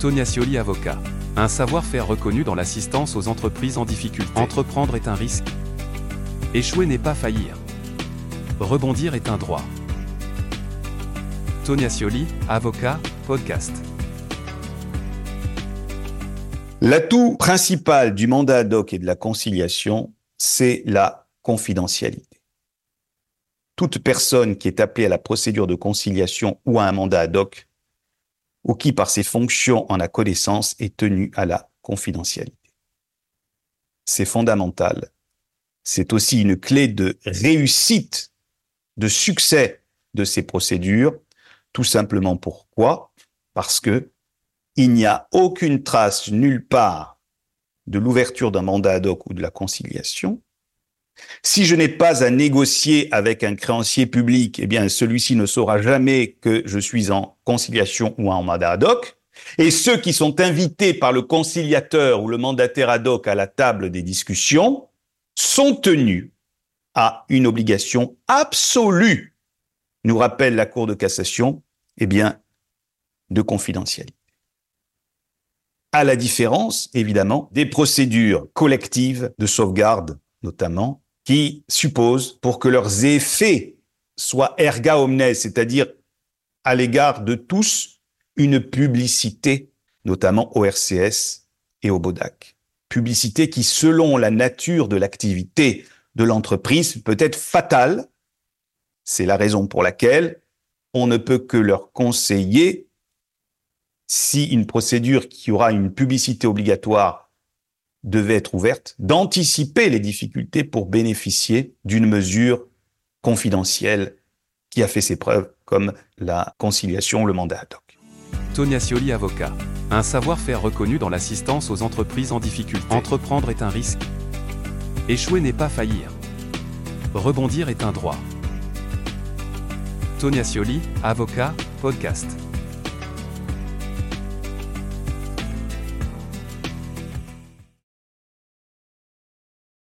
Tonia Scioli avocat. Un savoir-faire reconnu dans l'assistance aux entreprises en difficulté. Entreprendre est un risque. Échouer n'est pas faillir. Rebondir est un droit. Tonia Scioli, avocat, podcast. L'atout principal du mandat ad hoc et de la conciliation, c'est la confidentialité. Toute personne qui est appelée à la procédure de conciliation ou à un mandat ad hoc ou qui, par ses fonctions, en a connaissance, est tenu à la confidentialité. C'est fondamental. C'est aussi une clé de réussite, de succès de ces procédures. Tout simplement pourquoi? Parce que il n'y a aucune trace nulle part de l'ouverture d'un mandat ad hoc ou de la conciliation. Si je n'ai pas à négocier avec un créancier public, eh bien, celui-ci ne saura jamais que je suis en conciliation ou en mandat ad hoc. Et ceux qui sont invités par le conciliateur ou le mandataire ad hoc à la table des discussions sont tenus à une obligation absolue, nous rappelle la Cour de cassation, eh bien, de confidentialité. À la différence, évidemment, des procédures collectives de sauvegarde, notamment, qui supposent, pour que leurs effets soient erga omnes, c'est-à-dire à l'égard de tous, une publicité, notamment au RCS et au BODAC. Publicité qui, selon la nature de l'activité de l'entreprise, peut être fatale. C'est la raison pour laquelle on ne peut que leur conseiller, si une procédure qui aura une publicité obligatoire devait être ouverte, d'anticiper les difficultés pour bénéficier d'une mesure confidentielle qui a fait ses preuves, comme la conciliation le mandat ad hoc. Tonia Scioli avocat. Un savoir-faire reconnu dans l'assistance aux entreprises en difficulté. Entreprendre est un risque. Échouer n'est pas faillir. Rebondir est un droit. Tonia Scioli, avocat, podcast.